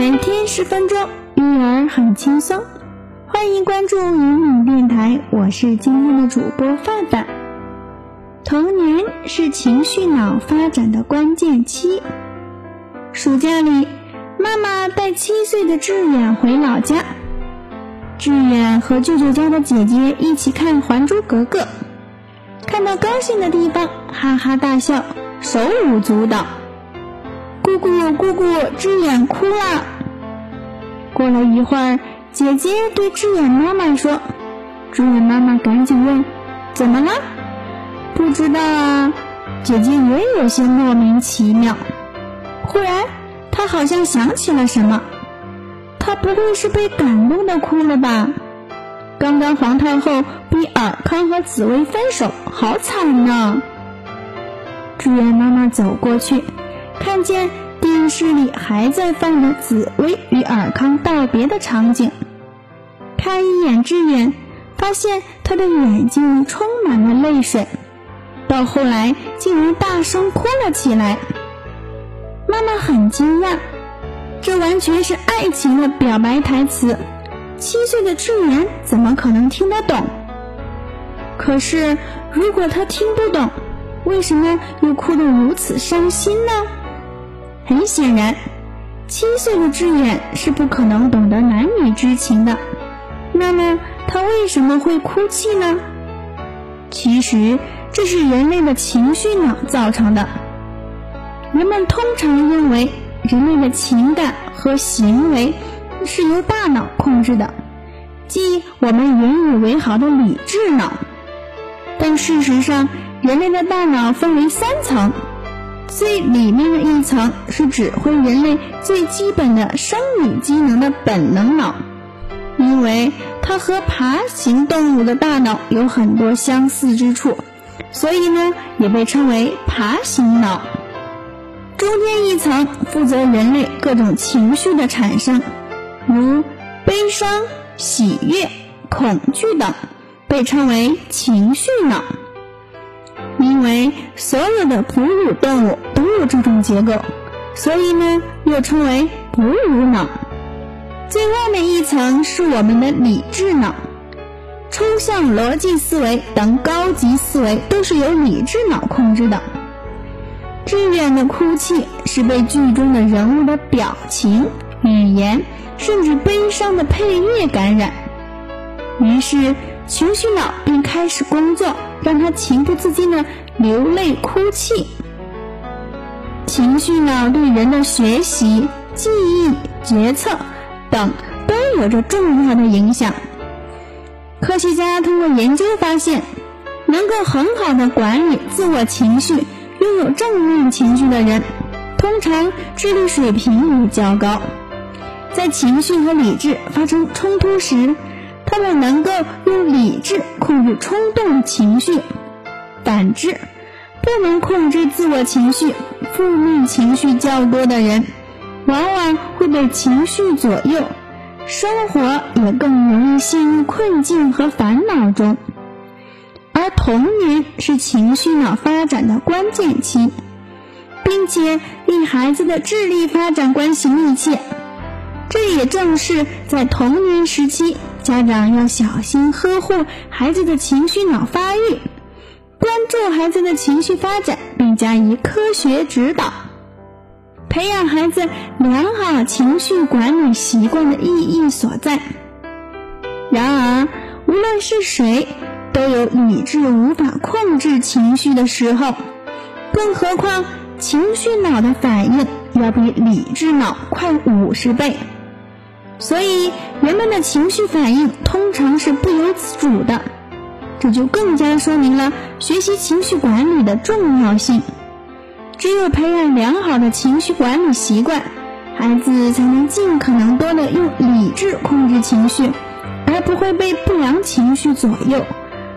每天十分钟，育儿很轻松。欢迎关注云影电台，我是今天的主播范范。童年是情绪脑发展的关键期。暑假里，妈妈带七岁的志远回老家，志远和舅舅家的姐姐一起看《还珠格格》，看到高兴的地方，哈哈大笑，手舞足蹈。姑姑，姑姑，志远哭了。过了一会儿，姐姐对志远妈妈说：“志远妈妈赶紧问，怎么了？不知道啊。”姐姐也有些莫名其妙。忽然，她好像想起了什么，她不会是被感动的哭了吧？刚刚皇太后逼尔康和紫薇分手，好惨呐！志远妈妈走过去。看见电视里还在放着紫薇与尔康道别的场景，看一眼志远，发现他的眼睛充满了泪水，到后来竟然大声哭了起来。妈妈很惊讶，这完全是爱情的表白台词，七岁的志远怎么可能听得懂？可是如果他听不懂，为什么又哭得如此伤心呢？很显然，七岁的志远是不可能懂得男女之情的。那么，他为什么会哭泣呢？其实，这是人类的情绪脑造成的。人们通常认为，人类的情感和行为是由大脑控制的，即我们引以为豪的理智脑。但事实上，人类的大脑分为三层。最里面的一层是指挥人类最基本的生理机能的本能脑，因为它和爬行动物的大脑有很多相似之处，所以呢也被称为爬行脑。中间一层负责人类各种情绪的产生，如悲伤、喜悦、恐惧等，被称为情绪脑。因为所有的哺乳动物都有这种结构，所以呢又称为哺乳脑。最外面一层是我们的理智脑，抽象逻辑思维等高级思维都是由理智脑控制的。志远的哭泣是被剧中的人物的表情、语言，甚至悲伤的配乐感染，于是情绪脑便开始工作。让他情不自禁的流泪哭泣。情绪脑对人的学习、记忆、决策等都有着重要的影响。科学家通过研究发现，能够很好的管理自我情绪、拥有正面情绪的人，通常智力水平也较高。在情绪和理智发生冲突时，他们能够用理智控制冲动情绪，反之，不能控制自我情绪、负面情绪较多的人，往往会被情绪左右，生活也更容易陷入困境和烦恼中。而童年是情绪脑发展的关键期，并且与孩子的智力发展关系密切。这也正是在童年时期。家长要小心呵护孩子的情绪脑发育，关注孩子的情绪发展，并加以科学指导，培养孩子良好情绪管理习惯的意义所在。然而，无论是谁，都有理智无法控制情绪的时候，更何况情绪脑的反应要比理智脑快五十倍。所以，人们的情绪反应通常是不由自主的，这就更加说明了学习情绪管理的重要性。只有培养良好的情绪管理习惯，孩子才能尽可能多的用理智控制情绪，而不会被不良情绪左右，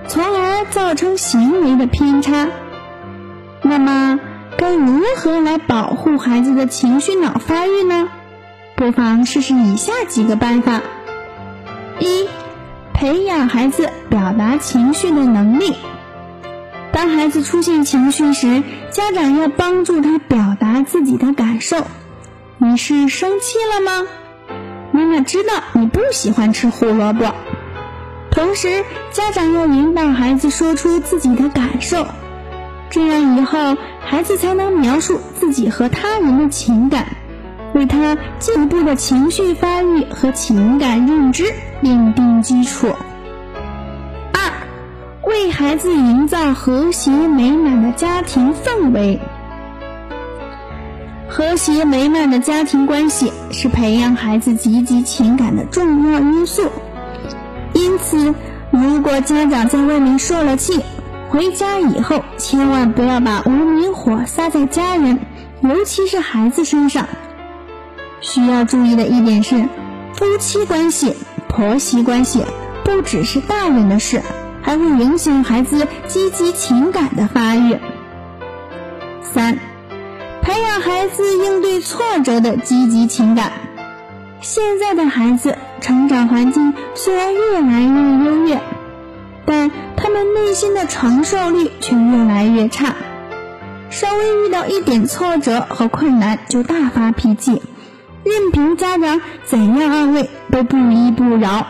从而造成行为的偏差。那么，该如何来保护孩子的情绪脑发育呢？不妨试试以下几个办法：一、培养孩子表达情绪的能力。当孩子出现情绪时，家长要帮助他表达自己的感受，你是生气了吗？妈妈知道你不喜欢吃胡萝卜。同时，家长要引导孩子说出自己的感受，这样以后孩子才能描述自己和他人的情感，为他进一步的情绪发育和情感认知奠定基础。二，为孩子营造和谐美满的家庭氛围。和谐美满的家庭关系是培养孩子积极情感的重要因素。因此，如果家长在外面受了气，回家以后千万不要把无名火撒在家人，尤其是孩子身上。需要注意的一点是，夫妻关系、婆媳关系不只是大人的事，还会影响孩子积极情感的发育。三。培养孩子应对挫折的积极情感。现在的孩子成长环境虽然越来越优越，但他们内心的承受力却越来越差。稍微遇到一点挫折和困难就大发脾气，任凭家长怎样安慰都不依不饶。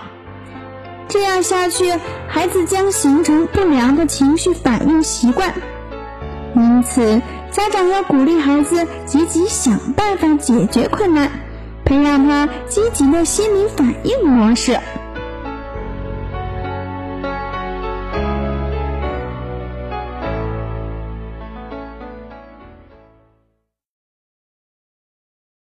这样下去，孩子将形成不良的情绪反应习惯。因此。家长要鼓励孩子积极想办法解决困难，培养他积极的心理反应模式。